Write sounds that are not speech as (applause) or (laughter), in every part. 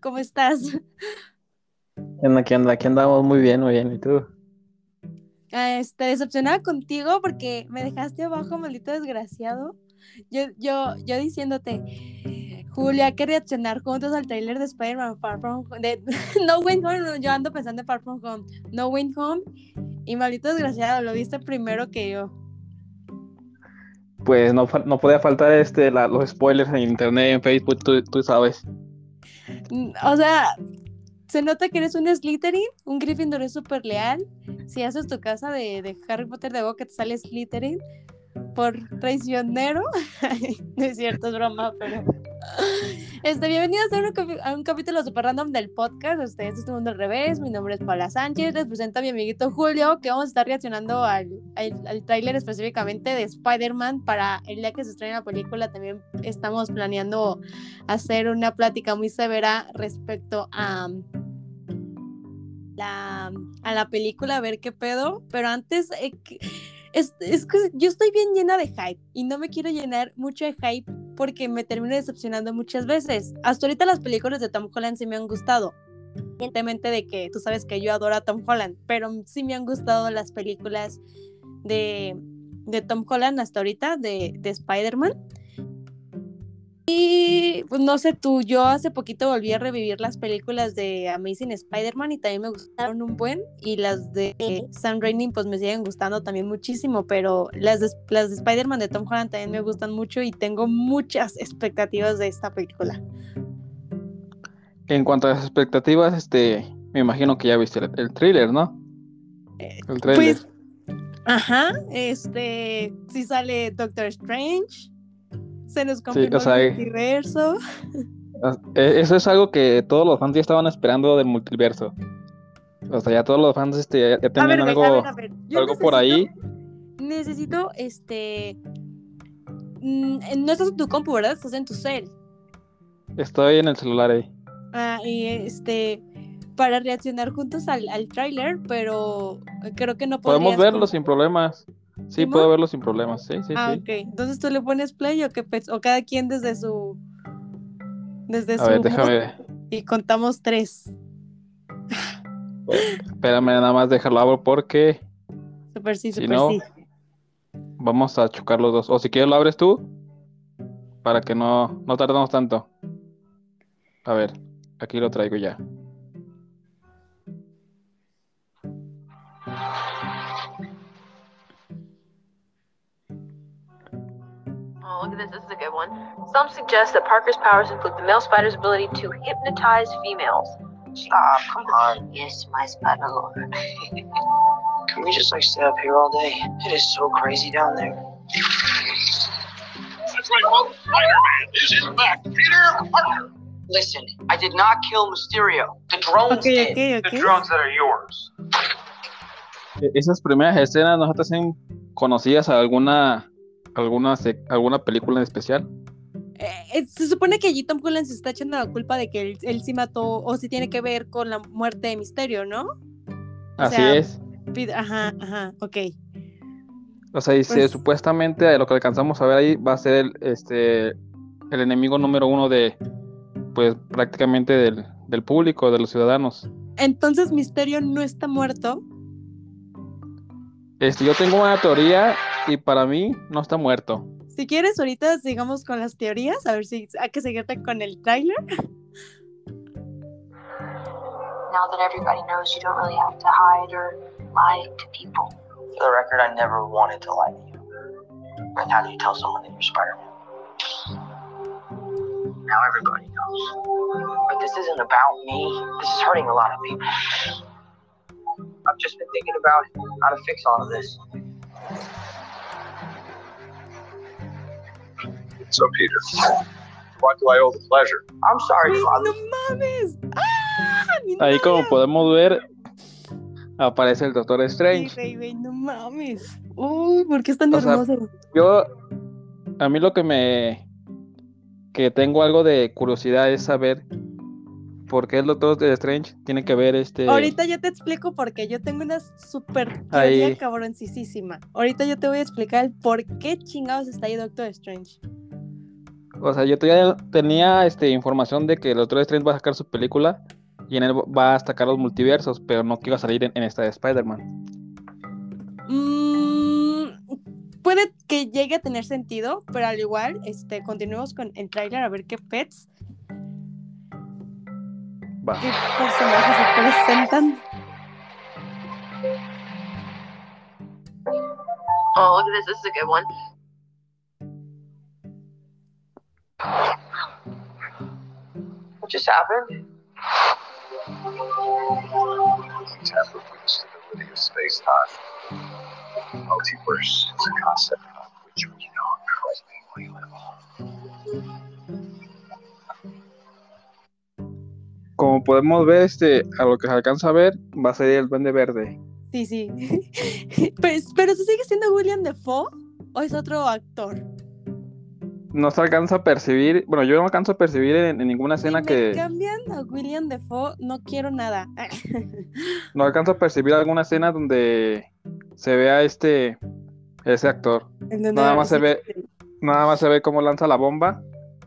¿cómo estás? ¿Qué onda, qué onda? Aquí andamos muy bien, muy bien. ¿Y tú? Este, decepcionada contigo porque me dejaste abajo, maldito desgraciado. Yo, yo, yo diciéndote, Julia, hay que reaccionar juntos al trailer de Spider-Man Far From (laughs) Home. De, no Went Home, yo ando pensando en Far From Home. No Went Home. Y maldito desgraciado, lo viste primero que yo. Pues no, no podía faltar este, la, los spoilers en internet, en Facebook, tú, tú sabes. O sea, se nota que eres un Slytherin, un Gryffindor es súper leal. Si haces tu casa de, de Harry Potter de boca, te sale Slytherin por traicionero. (laughs) no es cierto, es broma, pero. Este, bienvenidos a un, a un, capítulo super random del podcast. Este, este es tu mundo al revés. Mi nombre es Paula Sánchez. Les presento a mi amiguito Julio, que vamos a estar reaccionando al, al, tráiler específicamente de Spider-Man para el día que se estrena la película. También estamos planeando hacer una plática muy severa respecto a la, a la película, a ver qué pedo. Pero antes, eh, es, es, que yo estoy bien llena de hype y no me quiero llenar mucho de hype porque me termino decepcionando muchas veces. Hasta ahorita las películas de Tom Holland sí me han gustado. Evidentemente de que tú sabes que yo adoro a Tom Holland, pero sí me han gustado las películas de, de Tom Holland hasta ahorita, de, de Spider-Man. Y pues no sé tú, yo hace poquito volví a revivir las películas de Amazing Spider-Man y también me gustaron un buen. Y las de Sam Raimi pues me siguen gustando también muchísimo, pero las de, las de Spider-Man de Tom Holland también me gustan mucho y tengo muchas expectativas de esta película. En cuanto a las expectativas, este, me imagino que ya viste el, el thriller, ¿no? El trailer. Pues, ajá, este, sí sale Doctor Strange se nos confirmó sí, o sea, el multiverso. (laughs) E, eso es algo que todos los fans ya estaban esperando del multiverso. O sea, ya todos los fans este, ya, tenían ver, algo, a ver, a ver. algo necesito, por ahí. Necesito, este... Mm, no estás en tu compu, ¿verdad? Estás en tu cel. Estoy en el celular ahí. Ah, y este... Para reaccionar juntos al, al tráiler, pero creo que no podemos verlo sin problemas. Sí, puedo verlo sin problemas, sí, sí, ah, sí. ok. Entonces tú le pones play o qué o cada quien desde su desde A su ver, déjame y contamos tres. Espérame, nada más déjalo abro porque super sí, si super no, sí. Vamos a chocar los dos. O si quieres lo abres tú para que no, no tardemos tanto. A ver, aquí lo traigo ya. Look this. This is a good one. Some suggest that Parker's powers include the male spider's ability to hypnotize females. Stop, ah, come on. Yes, my spider lord. (laughs) Can we just like stay up here all day? It is so crazy down there. That's right, folks. Spider-Man is in fact Peter Parker. Listen, I did not kill Mysterio. The drones okay, did. Okay, okay. The drones that are yours. Esas primeras escenas nos hacen conocidas a alguna alguna, alguna película en especial? Eh, se supone que allí Tom Holland se está echando la culpa de que él, él sí mató o sí tiene que ver con la muerte de Misterio, ¿no? O Así sea, es. Ajá, ajá, ok. O sea, dice, Pues- supuestamente lo que alcanzamos a ver ahí va a ser el, este, el enemigo número uno de, pues prácticamente del, del público, de los ciudadanos. Entonces Misterio no está muerto. Este, yo tengo una teoría y para mí no está muerto. Si quieres, ahorita sigamos con las teorías, a ver si hay que seguirte con el tráiler. Now that everybody knows you don't really have to hide or lie to people. For the record, I never wanted to lie to you. And how do you tell someone that you're Spider-Man? Now everybody knows. But this isn't about me. This is hurting a lot of people. I've just been thinking about how to fix all of this. So, Peter, what do I owe the pleasure? I'm sorry, Father. ¡No mames! ¡Ah! mi Ahí como podemos ver, aparece el Doctor Sí, Strange. güey, güey, no mames. Uy, ¿por qué es tan O sea, hermoso? Yo, a mí lo que me, que tengo algo de curiosidad es saber por qué el Doctor Strange tiene que ver este... Ahorita yo te explico porque yo tengo una super teoría Ahí. cabroncísima. Ahorita yo te voy a explicar el por qué chingados está ahí Doctor Strange. O sea, yo tenía, tenía este, información de que el Doctor Strange va a sacar su película y en él va a sacar los multiversos, pero no que iba a salir en, en esta de Spider-Man. Mm, puede que llegue a tener sentido, pero al igual, este, continuemos con el tráiler a ver qué pets, Va. qué personajes se presentan. Oh, look at this. This is a good one. What just happened? Tamper with the stability of space-time. Multiverse is a concept Como podemos ver, este, a lo que se alcanza a ver, va a ser el Duende Verde. Sí, sí. (laughs) pues, pero ¿se sigue siendo William Defoe o es otro actor? No se alcanza a percibir, bueno, yo no alcanzo a percibir en, en ninguna Si escena me que cambian a William Defoe, no quiero nada. (laughs) no alcanzo a percibir alguna escena donde se vea este ese actor. Nada más se ve-. Nada más se ve cómo lanza la bomba,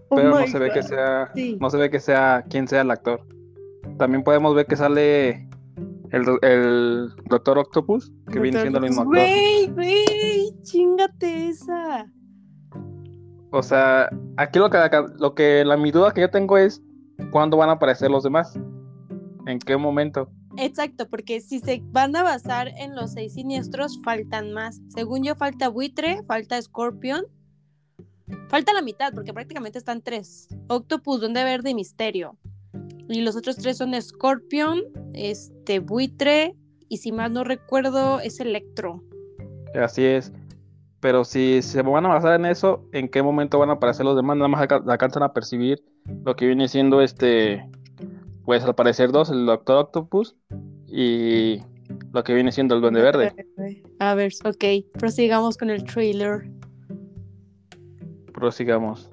Oh pero no se ve que sea Sí. no se ve que sea quién sea el actor. También podemos ver que sale el, el Doctor Octopus, que viene siendo el mismo actor. Güey, güey, chingate esa. O sea, aquí lo que, lo que la mi duda que yo tengo es cuándo van a aparecer los demás. ¿En qué momento? Exacto, porque si se van a basar en los seis siniestros, faltan más. Según yo, falta Buitre, falta Scorpion. Falta la mitad, porque prácticamente están tres. Octopus, Duende Verde y Misterio. Y los otros tres son Scorpion, este, Buitre, y si mal no recuerdo, es Electro. Así es. Pero si se van a basar en eso, ¿en qué momento van a aparecer los demás? Nada más alca- alcanzan a percibir lo que viene siendo este, pues al parecer dos, el Doctor Octopus y lo que viene siendo el Duende Verde. A ver, ok, prosigamos con el trailer. Prosigamos.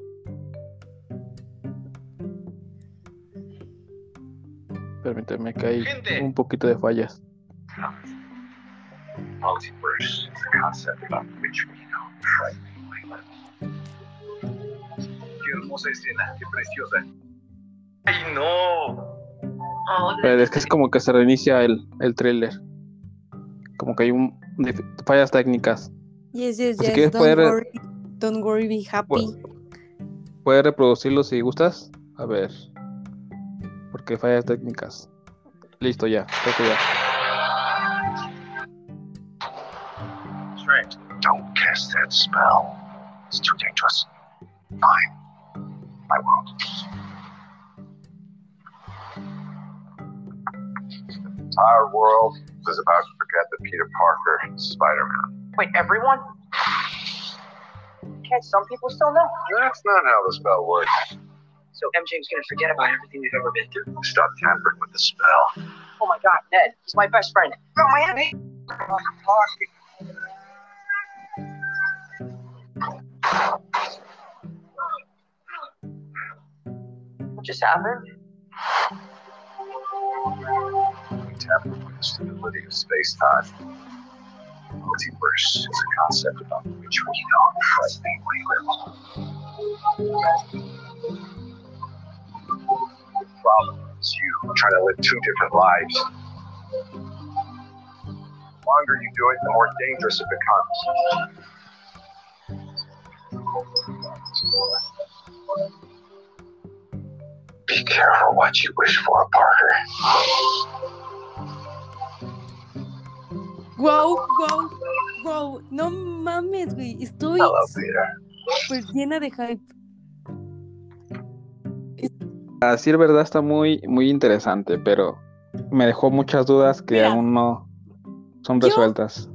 Permíteme que hay Gente. un poquito de fallas. Multiverse is a concept on which we know frighteningly little. Qué hermosa escena, qué preciosa. ¡Ay, no! Oh, Pero es que es como que se reinicia el, el trailer. Como que hay un fallas técnicas. Yes, yes, Pues si yes. quieres Don't poder- worry. Don't worry, be happy. Puedes reproducirlo si gustas. A ver. Porque fallas técnicas. Listo ya. Creo que ya. Strange. Don't cast that spell. It's too dangerous. Fine. I won't. The entire world is about to forget that Peter Parker is Spider-Man. Wait, everyone? Can't some people still know? That's not how the spell works. So MJ's gonna forget about everything we've ever been through. Stop tampering with the spell. Oh my god, Ned, he's my best friend. Oh, my enemy. What just happened? Tamper with the stability of space-time. Multiverse is a concept about which we know frighteningly little. The problem is you trying to live two different lives. The longer you do it, the more dangerous it becomes. Be careful what you wish for, Parker. Wow, wow, wow. No mames, güey. Estoy Hello, Peter. súper llena de hype. A decir verdad está muy, muy interesante, pero me dejó muchas dudas que Mira. aún no son Yo- resueltas.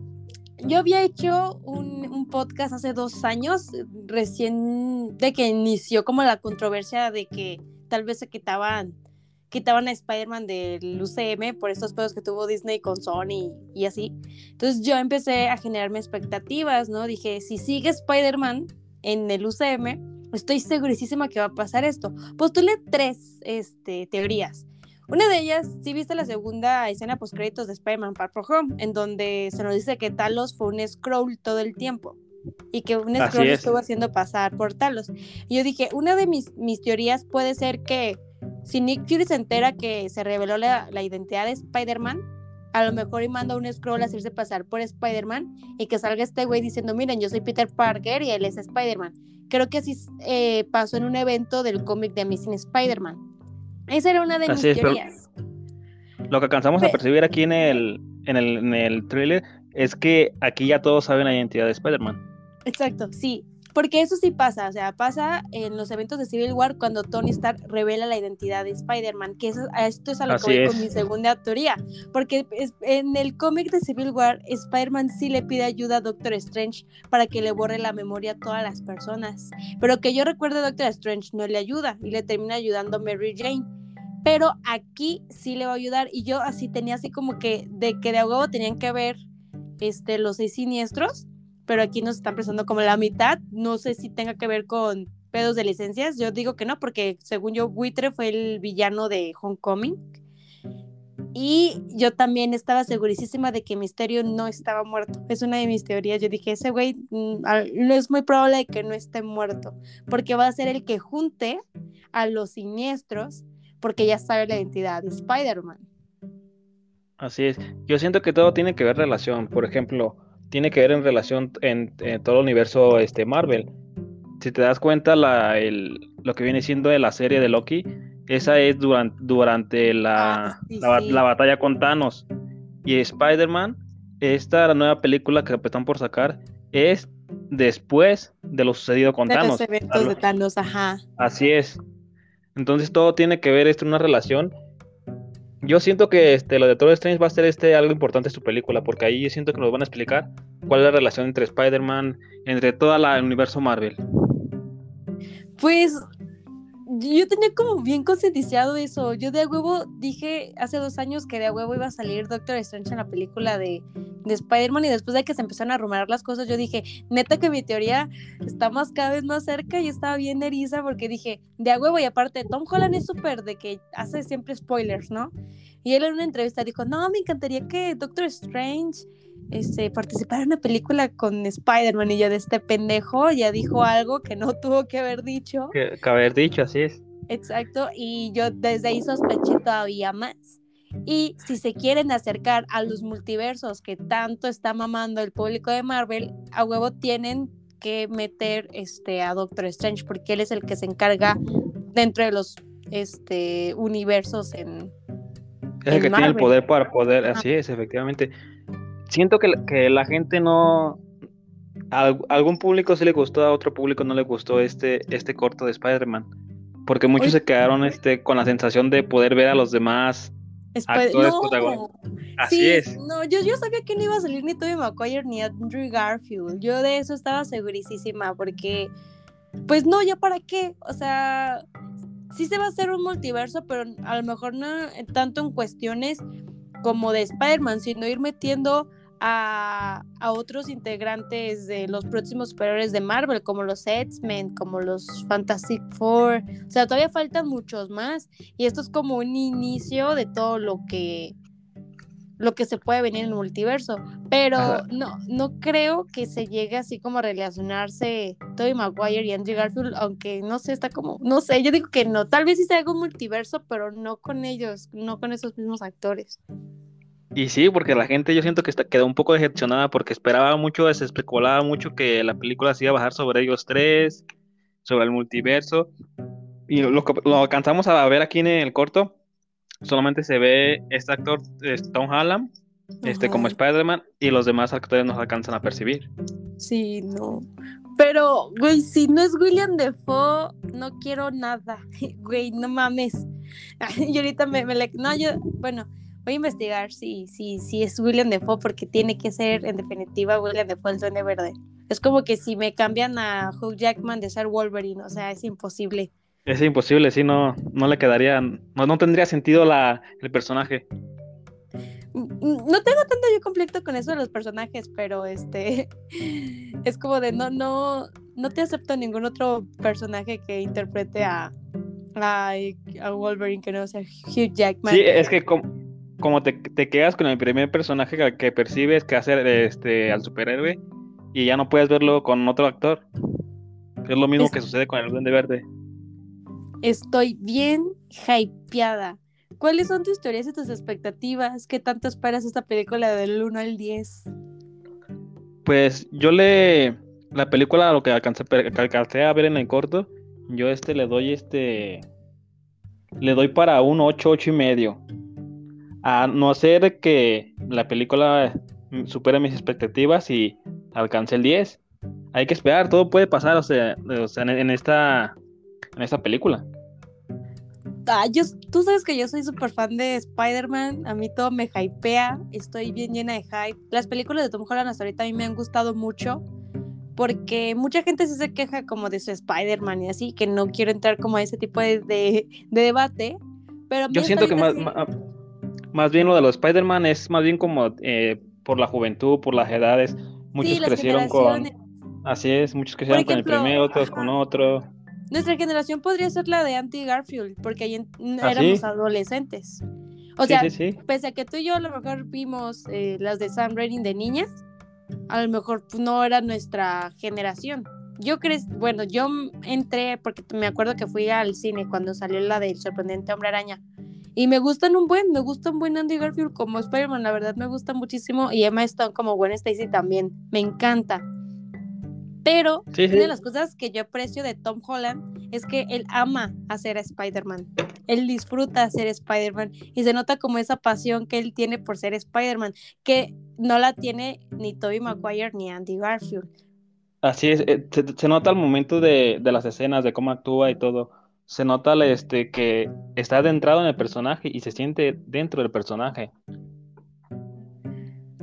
Yo había hecho un, un podcast hace dos años, recién de que inició como la controversia de que tal vez se quitaban, quitaban a Spider-Man del UCM por estos pedos que tuvo Disney con Sony y así. Entonces yo empecé a generarme expectativas, ¿no? Dije, si sigue Spider-Man en el UCM, estoy segurísima que va a pasar esto. Postulé tres este, teorías. Una de ellas, sí viste la segunda escena post créditos de Spider-Man Far From Home, en donde se nos dice que Talos fue un scroll todo el tiempo. y que un Así scroll es. estuvo haciendo pasar por Talos. Y yo dije, una de mis, mis teorías puede ser que si Nick Fury se entera que se reveló la, la identidad de Spider-Man, a lo mejor y manda un scroll a hacerse pasar por Spider-Man y que salga este güey diciendo, miren, yo soy Peter Parker y él es Spider-Man. Creo que así eh, pasó en un evento del cómic de Amazing Spider-Man. Esa era una de mis es, teorías. Lo que alcanzamos a Pe- percibir aquí en el, en el, en el tráiler es que aquí ya todos saben la identidad de Spider-Man. Exacto, sí. Porque eso sí pasa, o sea, pasa en los eventos de Civil War cuando Tony Stark revela la identidad de Spider-Man, que eso, esto es a lo Así que voy es. con mi segunda teoría, porque es- en el cómic de Civil War, Spider-Man sí le pide ayuda a Doctor Strange para que le borre la memoria a todas las personas, pero que yo recuerdo Doctor Strange no le ayuda y le termina ayudando Mary Jane. Pero aquí sí le va a ayudar y yo así tenía así como que de que de a huevo tenían que ver este, los seis siniestros pero aquí nos están prestando como la mitad. No sé si tenga que ver con pedos de licencias. Yo digo que no, porque según yo, Buitre fue el villano de Homecoming. Y yo también estaba segurísima de que Misterio no estaba muerto. Es una de mis teorías. Yo dije, ese güey mm, al- no es muy probable que no esté muerto, porque va a ser el que junte a los siniestros, porque ya sabe la identidad de Spider-Man. Así es. Yo siento que todo tiene que ver relación. Por ejemplo, tiene que ver en relación en, en todo el universo este, Marvel. Si te das cuenta, la, el, lo que viene siendo de la serie de Loki, esa es durante, durante la, Ah, sí, la, ba- sí. la batalla con Thanos. Y Spider-Man, esta la nueva película que están por sacar, es después de lo sucedido con De Thanos. los eventos de Thanos, ajá. Así es. Entonces todo tiene que ver esto en una relación. Yo siento que este, lo de Doctor Strange va a ser este algo importante en su película, porque ahí siento que nos van a explicar cuál es la relación entre Spider-Man, entre todo el universo Marvel. Pues yo tenía como bien concientizado eso. Yo de a huevo dije hace dos años que de a huevo iba a salir Doctor Strange en la película de, de Spider-Man y después de que se empezaron a rumorar las cosas, yo dije, neta que mi teoría está más cada vez más cerca y estaba bien eriza porque dije, de a huevo y aparte Tom Holland es súper de que hace siempre spoilers, ¿no? Y él en una entrevista dijo, no, me encantaría que Doctor Strange este, participara en una película con Spider-Man y yo de este pendejo ya dijo algo que no (laughs) tuvo que haber dicho. Que, que haber dicho, así es. Exacto, y yo desde ahí sospeché todavía más. Y si se quieren acercar a los multiversos que tanto está mamando el público de Marvel, a huevo tienen que meter este a Doctor Strange porque él es el que se encarga dentro de los este universos en Es el En que tiene el poder para poder, así es, efectivamente. Siento que, la- que la gente no... A al- algún público sí le gustó, a otro público no le gustó este, este corto de Spider-Man. Porque muchos Oye. se quedaron este, con la sensación de poder ver a los demás. Actores no, protagonistas. Así sí, es. No, yo, yo sabía que no iba a salir ni Tobey Maguire ni Andrew Garfield. Yo de eso estaba segurísima porque, pues no, ya para qué. O sea, sí se va a hacer un multiverso, pero a lo mejor no tanto en cuestiones como de Spider-Man, sino ir metiendo a, a otros integrantes de los próximos superiores de Marvel, como los X-Men, como los Fantastic Four. O sea, todavía faltan muchos más. Y esto es como un inicio de todo lo que lo que se puede venir en el multiverso, pero Ajá. no no creo que se llegue así como a relacionarse Tobey Maguire y Andrew Garfield, aunque no sé, está como, no sé, yo digo que no, tal vez sí se haga un multiverso, pero no con ellos, no con esos mismos actores. Y sí, porque la gente yo siento que está, quedó un poco decepcionada porque esperaba mucho, se especulaba mucho que la película se iba a bajar sobre ellos tres, sobre el multiverso. Y lo lo alcanzamos a ver aquí en el corto, solamente se ve este actor, Tom Holland, este, como. Spider-Man, y los demás actores nos alcanzan a percibir. Sí, no. Pero, güey, si no es William Defoe, no quiero nada. (laughs) Güey, no mames. (laughs) Y ahorita me, me le... No, yo, bueno, voy a investigar si, si, si es William Defoe, porque tiene que ser, en definitiva, William Defoe el Duende Verde. Es como que si me cambian a Hugh Jackman de ser Wolverine, o sea, es imposible. Es imposible, sí, no, no le quedaría, no, no tendría sentido la, el personaje. Mm, No tengo tanto yo conflicto con eso de los personajes, pero este (laughs) es como de no, no, no te acepto ningún otro personaje que interprete a, a, a Wolverine que no sea Hugh Jackman. Sí, es que com- como te, te quedas con el primer personaje que, que percibes que hace este, al superhéroe, y ya no puedes verlo con otro actor. Es lo mismo Es- que sucede con el Duende Verde. Estoy bien hypeada. ¿Cuáles son tus teorías y tus expectativas? ¿Qué tanto esperas esta película del 1 al 10? Pues yo le. La película, lo que alcancé, que alcancé a ver en el corto, yo este le doy este. Le doy para un 8, 8 y medio. A no ser que la película supere mis expectativas y alcance el 10. Hay que esperar, todo puede pasar, o sea, en esta. En esta película. Ah, yo, tú sabes que yo soy súper fan de Spider-Man, a mí todo me hypea, estoy bien llena de hype. Las películas de Tom Holland hasta ahorita a mí me han gustado mucho, porque mucha gente sí se queja como de su Spider-Man y así, que no quiero entrar como a ese tipo de, de- de debate, pero Yo siento que más, así. más bien lo de los Spider-Man es más bien como eh, por la juventud, por las edades. Muchos Sí, las crecieron con. Así es, muchos crecieron con el primero, otros con otro. Nuestra generación podría ser la de Andy Garfield, porque ahí ¿Ah, éramos sí? adolescentes. O Sí, sea, sí, pese a que tú y yo a lo mejor vimos eh, las de Sam Raimi de niñas, a lo mejor pues, no era nuestra generación. Yo creo, bueno, yo entré porque me acuerdo que fui al cine cuando salió la del sorprendente Hombre Araña. Y me gustan un buen, me gusta un buen Andy Garfield como Spider-Man, la verdad me gusta muchísimo. Y Emma Stone como Gwen Stacy también, me encanta. Pero Sí, sí. una de las cosas que yo aprecio de Tom Holland es que él ama hacer a Spider-Man. Él disfruta hacer Spider-Man y se nota como esa pasión que él tiene por ser Spider-Man, que no la tiene ni Tobey Maguire ni Andy Garfield. Así es. eh, Se, se nota al momento de, de las escenas, de cómo actúa y todo. Se nota este, que está adentrado en el personaje y se siente dentro del personaje.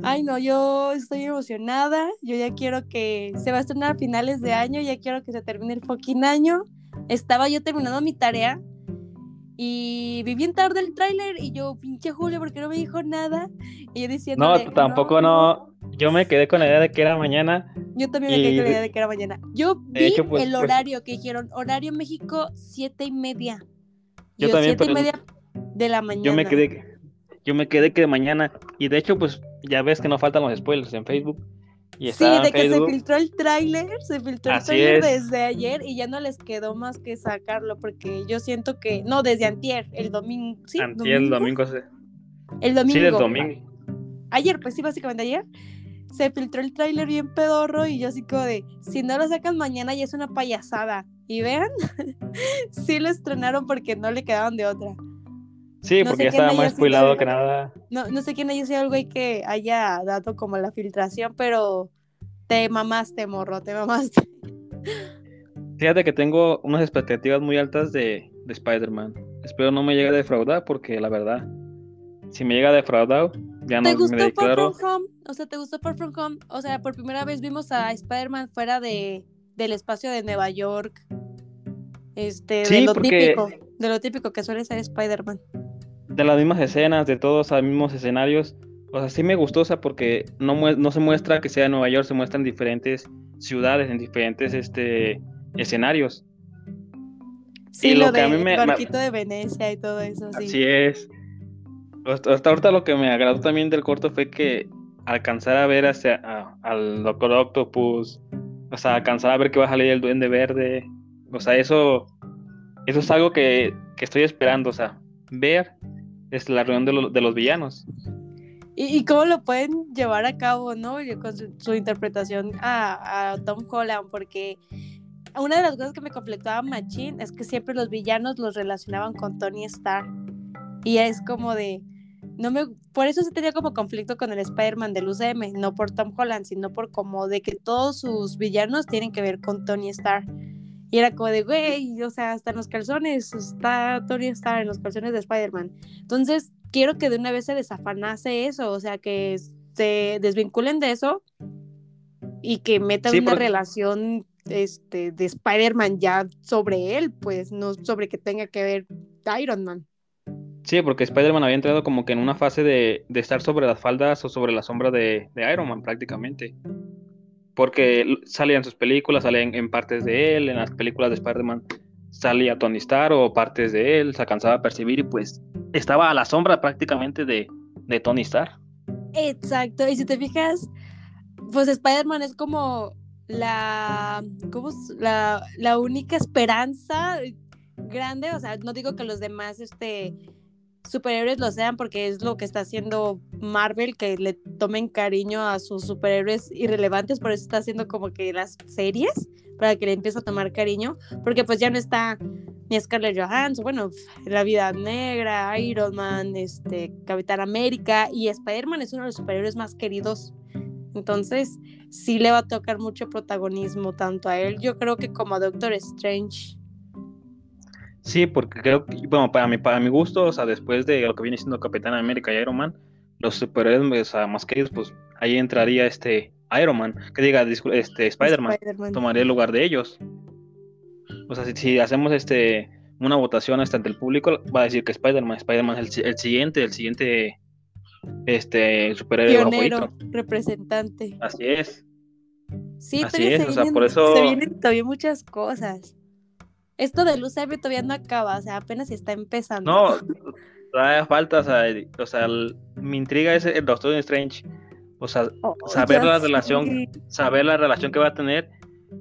Ay, no, yo estoy emocionada. Yo ya quiero que se va a estrenar a finales de año, ya quiero que se termine el fucking año. Estaba yo terminando mi tarea y vi bien tarde el tráiler y yo, pinche Julio, ¿por qué no me dijo nada? Y yo diciendo, No, tampoco no. Yo me quedé con la idea de que era mañana. Yo también me quedé Y con la de- idea de que era mañana. Yo de vi hecho, pues- el pues- horario que dijeron, horario México, siete y media. Yo Y también, siete y pero- media de la mañana. Yo me quedé, yo me quedé que mañana. Y de hecho, pues ya ves que no faltan los spoilers en Facebook. Y Sí, de que se filtró el tráiler, se filtró el Así tráiler es. desde ayer y ya no les quedó más que sacarlo porque yo siento que, no, desde antier, el domingo, sí, Antier, el domingo. se- el domingo. Sí, del domingo. Ayer, pues sí, básicamente ayer. Se filtró el tráiler bien pedorro y yo así como de, si no lo sacan mañana ya es una payasada. Y vean, (laughs) sí lo estrenaron porque no le quedaban de otra. Sí, No porque ya estaba más el- que nada. No, no sé quién haya sido el güey que haya dado como la filtración, pero te mamaste, morro, te mamaste. Fíjate que tengo unas expectativas muy altas de, de Spider-Man. Espero no me llegue a defraudar porque la verdad, si me llega a defraudar, ya no ¿Te me gustó Far declaro. From Home? O sea, ¿te gustó Far From Home? O sea, por primera vez vimos a Spider-Man fuera de, del espacio de Nueva York. Este, de Sí, lo porque- típico, de lo típico que suele ser Spider-Man. De las mismas escenas, de todos los mismos escenarios. O sea, sí me gustó, o sea, porque no, no se muestra que sea en Nueva York, se muestran diferentes ciudades, en diferentes este, escenarios. Sí, Y lo, lo que a de mí me- barquito de Venecia y todo eso, sí. Así es. Hasta, hasta ahorita lo que me agradó también del corto fue que alcanzar a ver hacia, a- al Doctor Octopus, o sea, alcanzar a ver que va a salir el Duende Verde, o sea, eso, eso es algo que, que estoy esperando, o sea, ver es la reunión de, lo- de los villanos. Y, cómo lo pueden llevar a cabo, ¿no? Y Con su, interpretación a, Tom Holland, porque una de las cosas que me conflictaba Machine es que siempre los villanos los relacionaban con Tony Stark. Y es como de. No me, por eso se tenía como conflicto con el Spider-Man del UCM, no por Tom Holland, sino por como de que todos sus villanos tienen que ver con Tony Stark. Y era como de, güey, o sea, hasta en los calzones está Tony Stark, en los calzones de Spider-Man. Entonces, quiero que de una vez se desafanase eso, o sea, que se desvinculen de eso y que metan Sí, una porque- relación este, de Spider-Man ya sobre él, pues, no sobre que tenga que ver Iron Man. Sí, porque Spider-Man había entrado como que en una fase de, de estar sobre las faldas o sobre la sombra de, de Iron Man prácticamente. Porque salía en sus películas, salía en, en partes de él, en las películas de Spider-Man salía Tony Stark o partes de él, se alcanzaba a percibir y pues estaba a la sombra prácticamente de, de Tony Stark. Exacto, y si te fijas, pues Spider-Man es como la, ¿cómo es? la, la única esperanza grande, o sea, no digo que los demás, este, superhéroes lo sean porque es lo que está haciendo Marvel, que le tomen cariño a sus superhéroes irrelevantes, por eso está haciendo como que las series, para que le empiece a tomar cariño, porque pues ya no está ni Scarlett Johansson, bueno, La Vida Negra, Iron Man, este, Capitán América y Spider-Man es uno de los superhéroes más queridos. Entonces, sí le va a tocar mucho protagonismo tanto a él, yo creo que como a Doctor Strange. Sí, porque creo que, bueno, para mi, para mi gusto, o sea, después de lo que viene siendo Capitán América y Iron Man, los superhéroes más queridos, pues ahí entraría este Iron Man, que diga, este Spider-Man, tomaría el lugar de ellos. O sea, si, hacemos este una votación hasta ante el público, va a decir que Spider-Man, Spider-Man es el, siguiente, el siguiente este superhéroe Pionero, representante. Así es. Sí, pero se, vienen, por eso... se vienen todavía muchas cosas. Esto de Luz todavía no acaba, o sea, apenas está empezando. No, todavía falta, o sea, o sea mi intriga es el Doctor Strange. O sea, oh, saber la relación, saber la relación que va a tener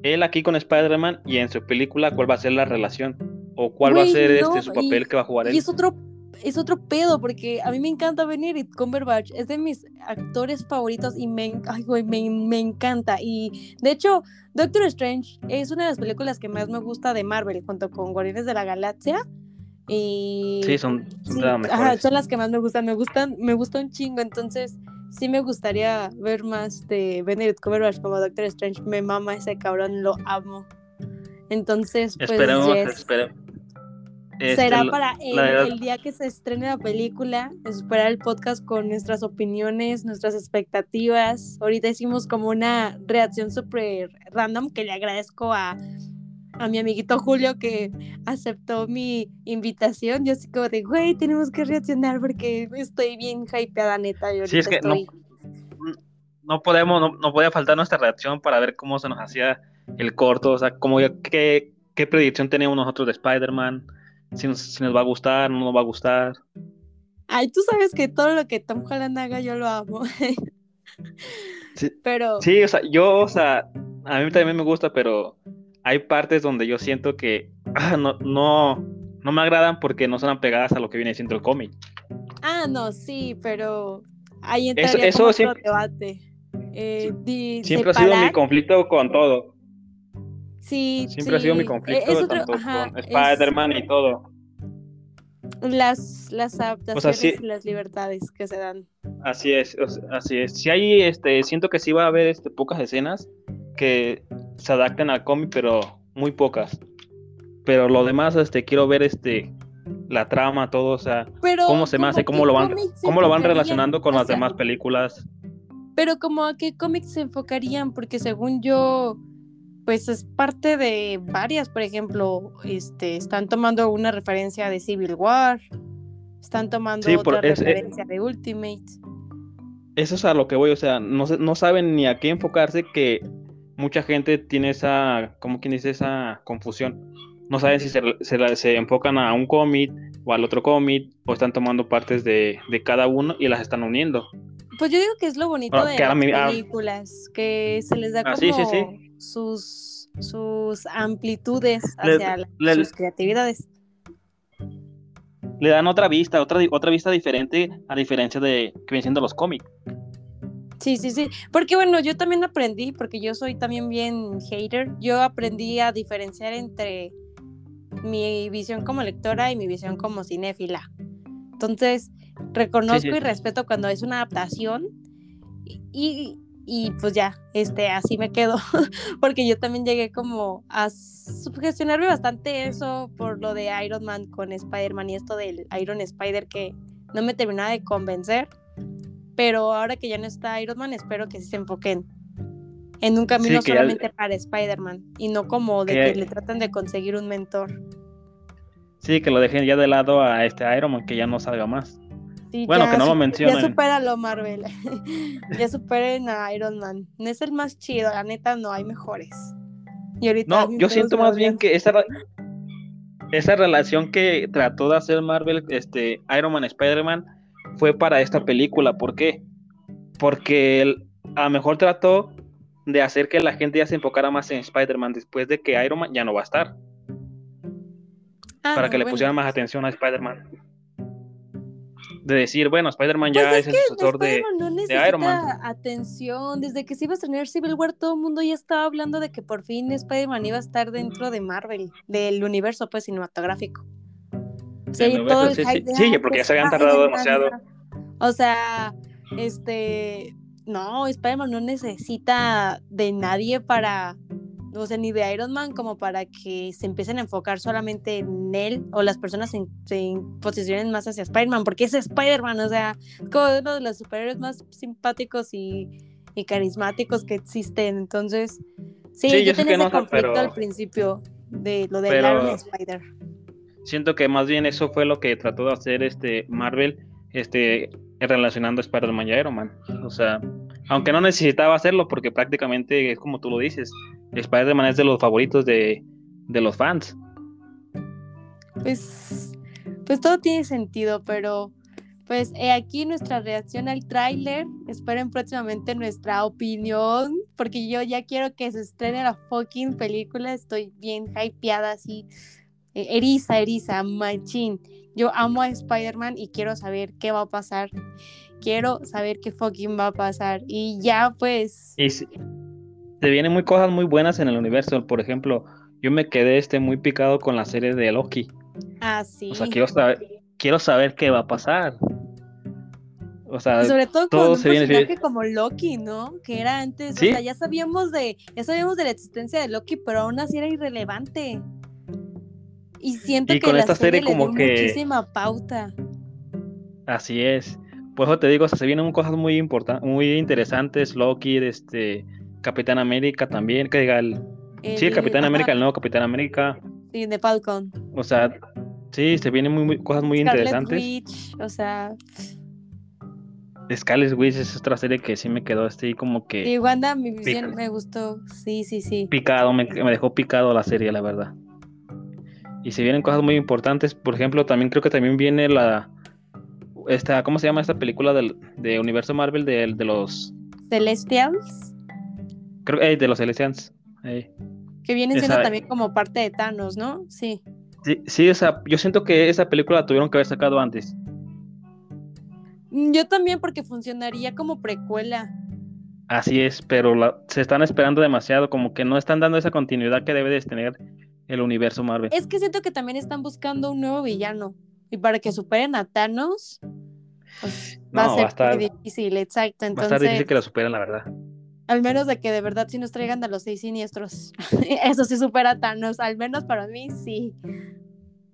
él aquí con Spider-Man y en su película cuál va a ser la relación o cuál va a ser este su papel que va a jugar él. Y es otro es otro pedo porque a mí me encanta Benedict Cumberbatch, es de mis actores favoritos y me, ay, me, me, encanta y de hecho Doctor Strange es una de las películas que más me gusta de Marvel junto con Guardianes de la Galaxia y sí son son las que más me gustan, me gustan, me gusta un chingo, entonces sí me gustaría ver más de Benedict Cumberbatch como Doctor Strange. Me mama ese cabrón, lo amo. Entonces, pues. Esperemos. Será este, para el, día que se estrene la película, esperar el podcast con nuestras opiniones, nuestras expectativas. Ahorita hicimos como una reacción súper random que le agradezco a, a mi amiguito Julio que aceptó mi invitación. Yo así como de, güey, tenemos que reaccionar porque estoy bien hypeada, neta. sí, es que no, no, podemos, no, no, podía faltar nuestra reacción para ver cómo se nos hacía el corto, o sea, como qué, qué predicción teníamos nosotros de Spider-Man si nos, va a gustar, no nos va a gustar. Ay, tú sabes que todo lo que Tom Holland haga yo lo amo. (laughs) sí, pero... Sí, o sea, yo, o sea, a mí también me gusta, pero hay partes donde yo siento que ah, no, no, no me agradan porque no son apegadas a lo que viene siendo el cómic. Ah, no, sí, pero ahí entraría eso, eso otro debate. Eh, siempre ha sido mi conflicto con todo. Sí, Siempre ha sido mi conflicto tanto con Spider-Man y todo. Las, las adaptaciones y las libertades que se dan. Así es, así es. Si hay, este, siento que sí va a haber este, pocas escenas que se adapten al cómic, pero muy pocas. Pero lo demás, este, quiero ver este la trama, todo, o sea, cómo se me hace, cómo lo van, cómo lo van relacionando con las demás películas. Pero como a qué cómics se enfocarían, porque según yo, pues es parte de varias, por ejemplo, este, están tomando una referencia de Civil War, están tomando otra eh, referencia de Ultimate. Eso es a lo que voy, o sea, no, no saben ni a qué enfocarse que mucha gente tiene esa, ¿cómo quien dice? Esa confusión. No saben si se, se, enfocan a un cómic o al otro cómic o están tomando partes de, de, cada uno y las están uniendo. Pues yo digo que es lo bonito de las películas, que se les da ah, como sus, sus amplitudes hacia sus creatividades. Le dan otra vista, otra, otra vista diferente a diferencia de que vienen siendo los cómics. Sí, sí, sí. Porque bueno, yo también aprendí, porque yo soy también bien hater, yo aprendí a diferenciar entre mi visión como lectora y mi visión como cinéfila. Entonces, reconozco y respeto cuando es una adaptación y, y pues ya, este, así me quedo, (laughs) porque yo también llegué como a sugestionarme bastante eso por lo de Iron Man con Spider-Man y esto del Iron Spider que no me terminaba de convencer, pero ahora que ya no está Iron Man, espero que se enfoquen en un camino solamente para Spider-Man y no como de que... le tratan de conseguir un mentor. Sí, que lo dejen ya de lado a este Iron Man, que ya no salga más bueno, que no lo mencionen. Ya supéralo, Marvel. (laughs) ya superen a Iron Man. No es el más chido, la neta, no hay mejores. Y ahorita no, yo siento más bien que esa, esa relación que trató de hacer Marvel, este, Iron Man, Spider-Man, fue para esta película. ¿Por qué? Porque a lo mejor trató de hacer que la gente ya se enfocara más en Spider-Man después de que Iron Man ya no va a estar. Ah, para que le pusieran más atención a Spider-Man. De decir, bueno, Spider-Man ya Pues es, es el que sucesor de, Spider-Man no de necesita Iron Man. atención. Desde que se iba a estrenar Civil War, todo el mundo ya estaba hablando de que por fin Spider-Man iba a estar dentro de Marvel, del universo pues cinematográfico. Y todo el sí, hype de, sí, "Ah, porque ya pues se habían tardado Spider-Man, demasiado". ya". O sea, este, no, Spider-Man no necesita de nadie para, o sea, ni de Iron Man como para que se empiecen a enfocar solamente en él o las personas se, se posicionen más hacia Spider-Man, porque es Spider-Man, o sea, es como uno de los superhéroes más simpáticos y, y carismáticos que existen. Entonces, sí, Sí, yo, yo tenía que ese no, conflicto pero- al principio de lo de pero- Iron Spider. Siento que más bien eso fue lo que trató de hacer este Marvel, este, relacionando a Spider-Man y Iron Man. O sea, aunque no necesitaba hacerlo, porque prácticamente es como tú lo dices, Spider-Man es de los favoritos de, de los fans. Pues, pues todo tiene sentido, pero pues aquí nuestra reacción al tráiler. Esperen próximamente nuestra opinión, porque yo ya quiero que se estrene la fucking película. Estoy bien hypeada así. eh, Eriza, eriza, machín. Yo amo a Spider-Man y quiero saber qué va a pasar. Quiero saber qué fucking va a pasar. Y ya pues... Sí, se vienen muy cosas muy buenas en el universo. Por ejemplo, yo me quedé este muy picado con la serie de Loki. Así. O sea, quiero saber, quiero saber qué va a pasar. O sea, Sobre todo todo con un se viene- personaje como Loki, ¿no? Que era antes, Sí. o sea, ya sabíamos de, ya sabíamos de la existencia de Loki, pero aún así era irrelevante. Y siento Y que con la esta serie, serie le como dio que- muchísima pauta. Así es. Por eso te digo, o sea, se vienen cosas muy importantes, muy interesantes. Loki, este, Capitán América también, que diga el, sí, el Capitán América, el nuevo Capitán América. Sí, de Falcon. O sea, sí, se vienen muy, muy- cosas muy Scarlet interesantes. Witch, o sea, Scarlet Witch es otra serie que sí me quedó así como que y Wanda, mi visión me gustó. Sí, sí, sí. picado, me, me dejó picado la serie, la verdad. Y se vienen cosas muy importantes. Por ejemplo, también creo que también viene la esta, ¿cómo se llama esta película del de Universo Marvel de, de los Celestials, creo eh, de los Celestians? Que vienen siendo Esa- también como parte de Thanos, ¿no? Sí. Sí, sí, o sea, yo siento que esa película la tuvieron que haber sacado antes. Mm, Yo también porque funcionaría como precuela. Así es, pero la- se están esperando demasiado, como que no están dando esa continuidad que debe de tener el universo Marvel. Es que siento que también están buscando un nuevo villano. Y para que superen a Thanos, pues, va a va ser a estar- muy difícil, exacto. Va a Entonces, estar difícil que lo superen, la verdad. Al menos de que de verdad sí nos traigan a los seis siniestros. (laughs) Eso sí supera a Thanos, al menos para mí sí.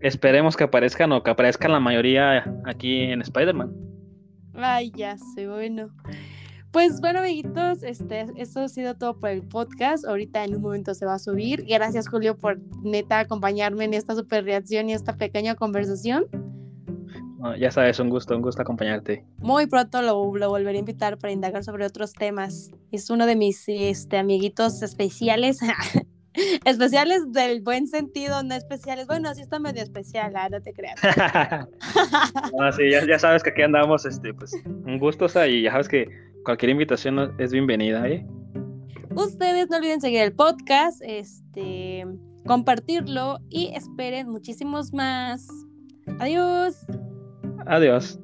Esperemos que aparezcan o que aparezcan la mayoría aquí en Spider-Man. Ay, ya sé, bueno. Pues bueno, amiguitos, este, esto ha sido todo por el podcast. Ahorita en un momento se va a subir. Gracias, Julio, por neta acompañarme en esta super reacción y esta pequeña conversación. No, ya sabes, un gusto, un gusto acompañarte. Muy pronto lo, lo volveré a invitar para indagar sobre otros temas. Es uno de mis este, amiguitos especiales. (laughs) especiales del buen sentido, no especiales. Bueno, sí está medio especial, ah, no te creas. (laughs) No, sí, ya, ya sabes que aquí andamos, este, pues, un gusto, o sea, y ya sabes que cualquier invitación es bienvenida, ¿eh? Ustedes no olviden seguir el podcast, este, compartirlo y esperen muchísimos más. Adiós. Adiós.